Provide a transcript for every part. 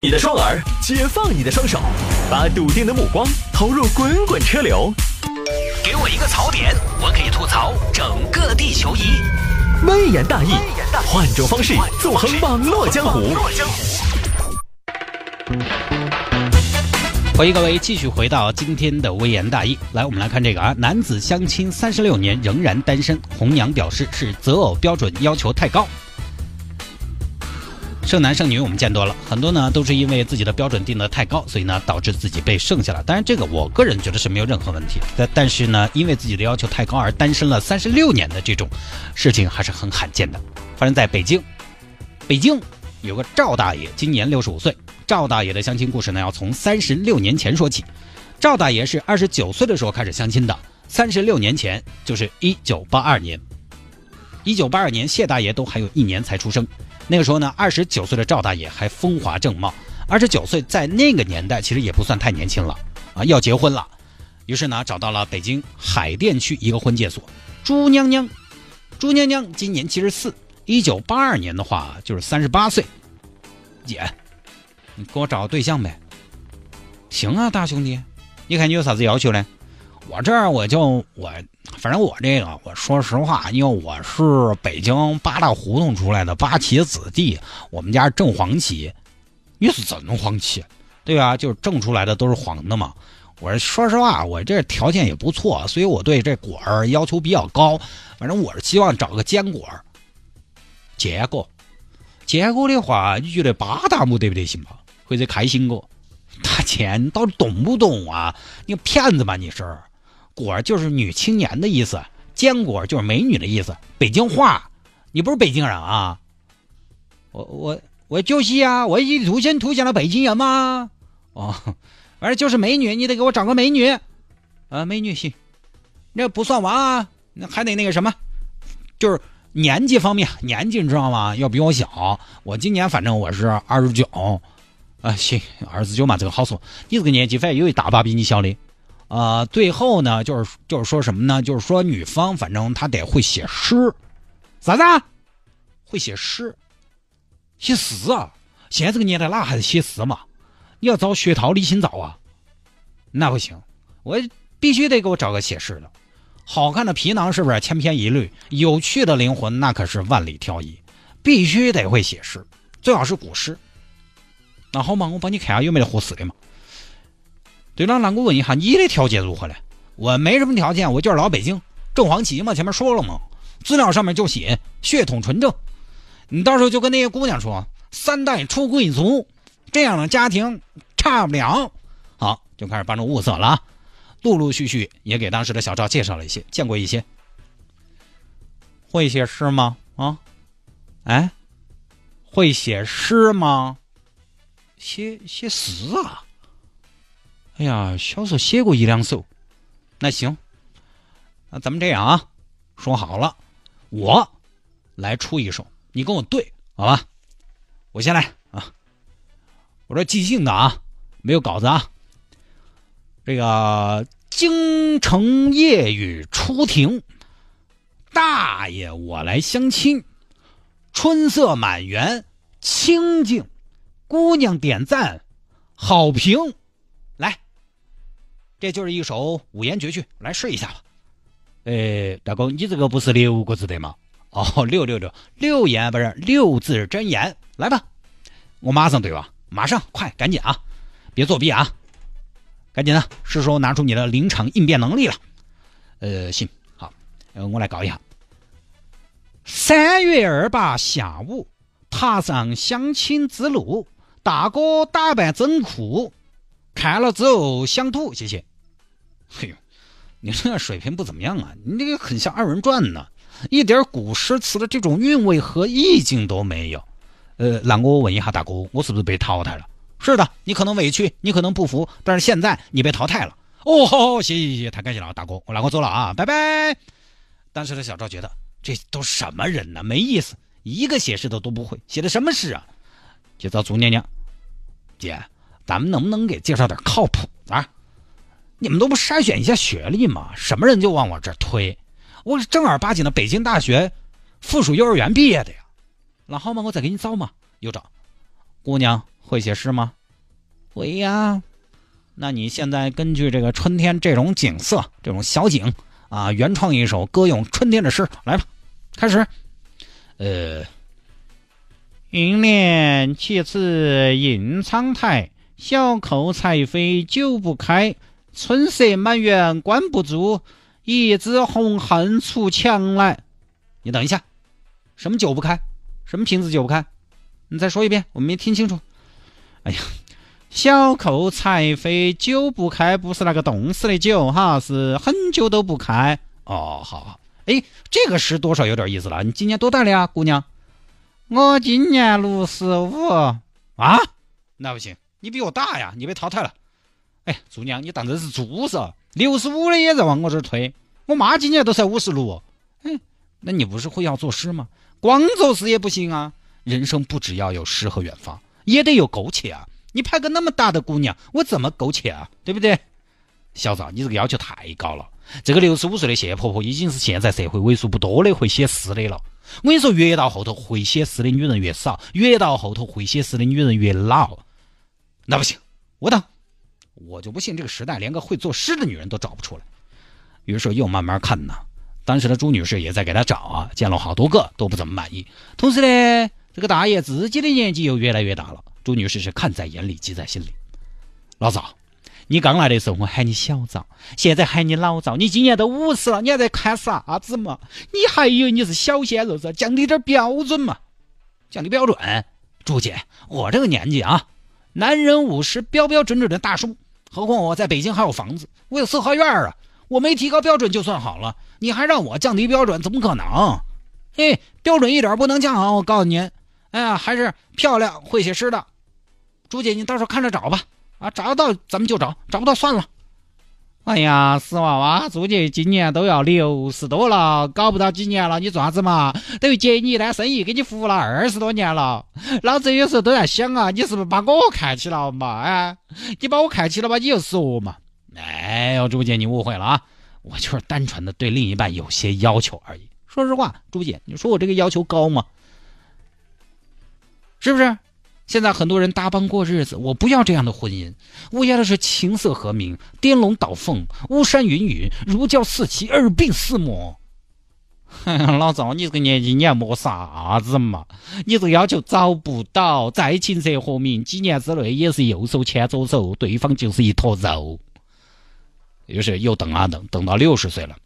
你的双耳，解放你的双手，把笃定的目光投入滚滚车流。给我一个槽点，我可以吐槽整个地球仪。微言大义，换种方式纵横网络江湖。欢迎各位继续回到今天的微言大义。来，我们来看这个啊，男子相亲三十六年仍然单身，红娘表示是择偶标准要求太高。剩男剩女我们见多了，很多呢都是因为自己的标准定得太高，所以呢导致自己被剩下了。当然，这个我个人觉得是没有任何问题。但但是呢，因为自己的要求太高而单身了三十六年的这种事情还是很罕见的。发生在北京，北京有个赵大爷，今年六十五岁。赵大爷的相亲故事呢，要从三十六年前说起。赵大爷是二十九岁的时候开始相亲的，三十六年前就是一九八二年。一九八二年，谢大爷都还有一年才出生。那个时候呢，二十九岁的赵大爷还风华正茂。二十九岁在那个年代其实也不算太年轻了啊，要结婚了。于是呢，找到了北京海淀区一个婚介所，朱娘娘。朱娘娘今年七十四，一九八二年的话就是三十八岁。姐，你给我找个对象呗。行啊，大兄弟，你看你有啥子要求呢？我这儿我就我。反正我这个，我说实话，因为我是北京八大胡同出来的八旗子弟，我们家正黄旗，你是真黄旗，对吧？就是正出来的都是黄的嘛。我说实话，我这条件也不错，所以我对这果儿要求比较高。反正我是希望找个坚果儿。结果，结果的话，你觉得八大木得不得行吧？或者开心果？大姐，你到底懂不懂啊？你个骗子吧你是？果就是女青年的意思，坚果就是美女的意思。北京话，你不是北京人啊？我我我就是啊，我一出现出现了北京人吗？哦，反正就是美女，你得给我找个美女。啊，美女行，那不算完啊，那还得那个什么，就是年纪方面，年纪你知道吗？要比我小，我今年反正我是二十九。啊，行，二十九嘛，这个好说。你这个年纪，反正有一大把比你小的。啊，最后呢，就是就是说什么呢？就是说女方反正她得会写诗，啥子？会写诗，写诗啊！现在这个年代哪还是写诗嘛？你要找薛涛、李清照啊？那不行，我必须得给我找个写诗的。好看的皮囊是不是千篇一律？有趣的灵魂那可是万里挑一，必须得会写诗，最好是古诗。那好嘛，我帮你看下有没得合适的嘛。对了，那我问一下你的条件如何呢？我没什么条件，我就是老北京正黄旗嘛，前面说了嘛，资料上面就写血统纯正。你到时候就跟那些姑娘说，三代出贵族，这样的家庭差不了。好，就开始帮着物色了啊，陆陆续续也给当时的小赵介绍了一些，见过一些。会写诗吗？啊？哎，会写诗吗？写写诗啊？哎呀，小时候写过一两首，那行，那咱们这样啊，说好了，我来出一首，你跟我对，好吧？我先来啊，我这即兴的啊，没有稿子啊。这个京城夜雨初停，大爷我来相亲，春色满园清静，姑娘点赞好评。这就是一首五言绝句，来试一下吧。哎，大哥，你这个不是六个字的吗？哦，六六六，六言不是六字真言，来吧，我马上对吧？马上，快，赶紧啊，别作弊啊，赶紧的，是时候拿出你的临场应变能力了。呃，行，好，呃我来搞一下。三月二八下午，踏上相亲之路，大哥打扮真酷，看了之后想吐，谢谢。嘿呦，你这个水平不怎么样啊！你这个很像二人转呢，一点古诗词的这种韵味和意境都没有。呃，那我问一下大哥，我是不是被淘汰了？是的，你可能委屈，你可能不服，但是现在你被淘汰了。哦，好，谢谢谢谢，太感谢了，大哥，我那我走了啊，拜拜。当时的小赵觉得这都什么人呢？没意思，一个写诗的都不会，写的什么诗啊？就找朱娘娘，姐，咱们能不能给介绍点靠谱的？你们都不筛选一下学历吗？什么人就往我这推？我是正儿八经的北京大学附属幼儿园毕业的呀。那好嘛，我再给你找嘛，又找。姑娘会写诗吗？会呀。那你现在根据这个春天这种景色，这种小景啊，原创一首歌咏春天的诗，来吧，开始。呃，云帘起此映苍苔，小扣柴扉久不开，春色满园关不住，一枝红杏出墙来。你等一下，什么久不开？什么瓶子久不开？你再说一遍，我没听清楚。哎呀。小扣柴扉久不开，不是那个冻死的酒哈，是很久都不开。哦，好好。哎，这个诗多少有点意思了。你今年多大了呀，姑娘？我今年六十五。啊？那不行，你比我大呀，你被淘汰了。哎，猪娘，你当真是猪是？六十五的也在往我这儿推。我妈今年都才五十六。嗯，那你不是会要作诗吗？光作诗也不行啊。人生不只要有诗和远方，也得有苟且啊。你派个那么大的姑娘，我怎么苟且啊？对不对？小赵，你这个要求太高了。这个六十五岁的谢婆婆已经是现在社会为数不多的会写诗的了。我跟你说，越到后头会写诗的女人越少，越到后头会写诗的女人越老。那不行，我等，我就不信这个时代连个会作诗的女人都找不出来。于是又慢慢看呐，当时的朱女士也在给他找啊，见了好多个都不怎么满意。同时呢，这个大爷自己的年纪又越来越大了。朱女士是看在眼里，记在心里。老赵，你刚来的时候我喊你小赵，现在喊你老赵。你今年都五十了，你还在看啥子嘛？你还以为你是小鲜肉？降低点标准嘛！降低标准，朱姐，我这个年纪啊，男人五十，标标准准的大叔。何况我在北京还有房子，我有四合院啊。我没提高标准就算好了，你还让我降低标准，怎么可能？嘿，标准一点不能降啊！我告诉您，哎呀，还是漂亮，会写诗的。朱姐，你到时候看着找吧，啊，找得到咱们就找，找不到算了。哎呀，死娃娃，朱姐今年都要六十多了，搞不到几年了，你做啥子嘛？等于接你一单生意，给你服务了二十多年了。老子有时候都在想啊，你是不是把我看起了嘛？哎，你把我看起了吧？你就说嘛。哎呦，朱姐，你误会了啊，我就是单纯的对另一半有些要求而已。说实话，朱姐，你说我这个要求高吗？是不是？现在很多人搭帮过日子，我不要这样的婚姻，我要的是琴瑟和鸣、颠龙倒凤、巫山云雨、如胶似漆、二鬓厮磨。老赵，你这个年纪你还磨啥子嘛？你这要求找不到，再琴瑟和鸣，几年之内也是右手牵左手，对方就是一坨肉。于是又等啊等，等到六十岁了，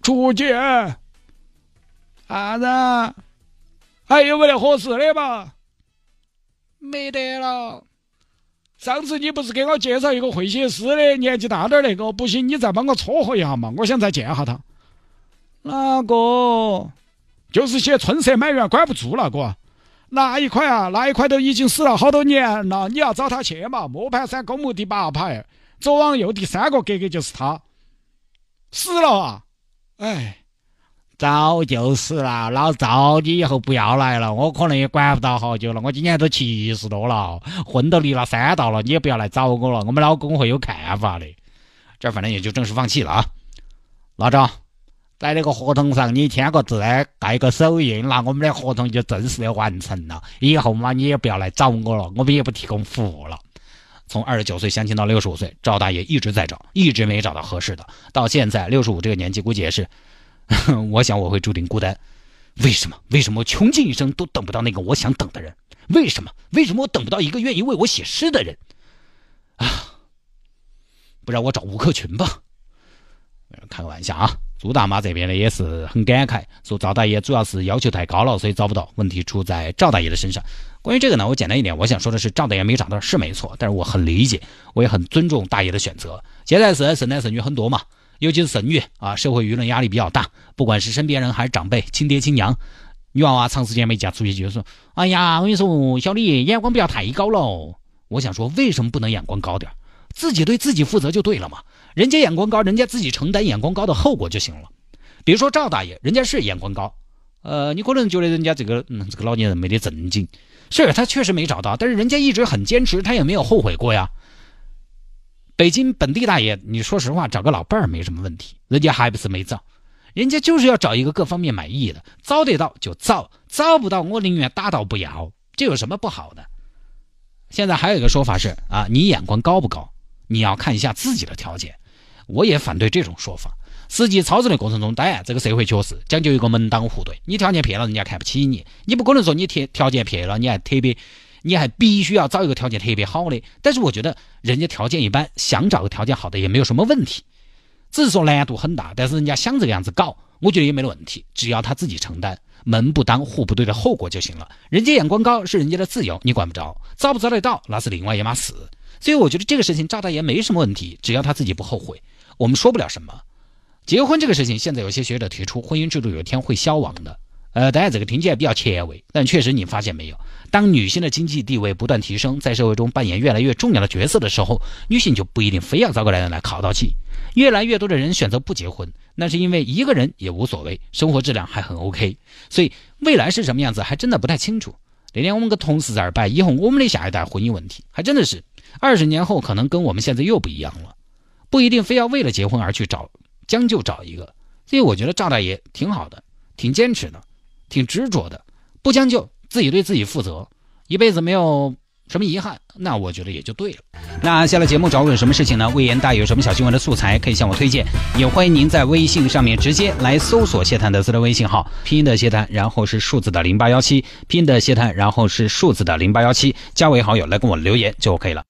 朱姐，啥子？还有没得合适的嘛？没得了。上次你不是给我介绍一个会写诗的，年纪大点那个？不行，你再帮我撮合一下嘛，我想再见下他。哪个？就是写“春色满园关不住”那个。那一块啊？那一块都已经死了好多年了，你要找他去嘛？磨盘山公墓第八排，左往右第三个格格就是他。死了啊？哎。早就死了，老赵，你以后不要来了，我可能也管不到好久了。我今年都七十多了，婚都离了三道了，你也不要来找我了，我们老公会有看法的。这反正也就正式放弃了啊。老赵，在那个合同上你签个字，盖个手印，那我们的合同就正式的完成了。以后嘛，你也不要来找我了，我们也不提供服务了。从二十九岁相亲到六十五岁，赵大爷一直在找，一直没找到合适的。到现在六十五这个年纪，估计也是。我想我会注定孤单，为什么？为什么穷尽一生都等不到那个我想等的人？为什么？为什么我等不到一个愿意为我写诗的人？啊！不然我找吴克群吧。开个玩笑啊！朱大妈这边呢也是很感慨，说赵大爷主要是要求太高了，所以找不到。问题出在赵大爷的身上。关于这个呢，我简单一点，我想说的是，赵大爷没找到是没错，但是我很理解，我也很尊重大爷的选择。现在是剩男剩女很多嘛。尤其是剩女啊，社会舆论压力比较大，不管是身边人还是长辈、亲爹亲娘，女娃娃长时间没嫁出去，就说：“哎呀，我跟你说，小李眼光不要太高喽。”我想说，为什么不能眼光高点？自己对自己负责就对了嘛。人家眼光高，人家自己承担眼光高的后果就行了。比如说赵大爷，人家是眼光高，呃，你可能觉得人家这个嗯，这个老年人没得正经，是他确实没找到，但是人家一直很坚持，他也没有后悔过呀。北京本地大爷，你说实话，找个老伴儿没什么问题，人家还不是没找，人家就是要找一个各方面满意的，找得到就找，找不到我宁愿打道不要。这有什么不好的？现在还有一个说法是啊，你眼光高不高？你要看一下自己的条件。我也反对这种说法。实际操作的过程中，当然这个社会确实讲究一个门当户对。你条件撇了，人家看不起你。你不可能说你条条件撇了，你还特别，你还必须要找一个条件特别好的。但是我觉得人家条件一般，想找个条件好的也没有什么问题。只是说难度很大，但是人家想这个样子搞，我觉得也没得问题。只要他自己承担门不当户不对的后果就行了。人家眼光高是人家的自由，你管不着。找不找得到那是另外一码事。所以我觉得这个事情赵大爷没什么问题，只要他自己不后悔，我们说不了什么。结婚这个事情，现在有些学者提出，婚姻制度有一天会消亡的。呃，当然这个听起来比较前卫，但确实你发现没有，当女性的经济地位不断提升，在社会中扮演越来越重要的角色的时候，女性就不一定非要找个男人来靠到起。越来越多的人选择不结婚，那是因为一个人也无所谓，生活质量还很 OK。所以未来是什么样子，还真的不太清楚。那天我们个同事在那儿摆，以后我们的下一代婚姻问题，还真的是二十年后可能跟我们现在又不一样了，不一定非要为了结婚而去找。将就找一个，所以我觉得赵大爷挺好的，挺坚持的，挺执着的，不将就，自己对自己负责，一辈子没有什么遗憾，那我觉得也就对了。那下了节目找我有什么事情呢？魏延大有什么小新闻的素材可以向我推荐，也欢迎您在微信上面直接来搜索谢探德斯的微信号，拼音的谢探，然后是数字的零八幺七，拼音的谢探，然后是数字的零八幺七，加为好友来跟我留言就 OK 了。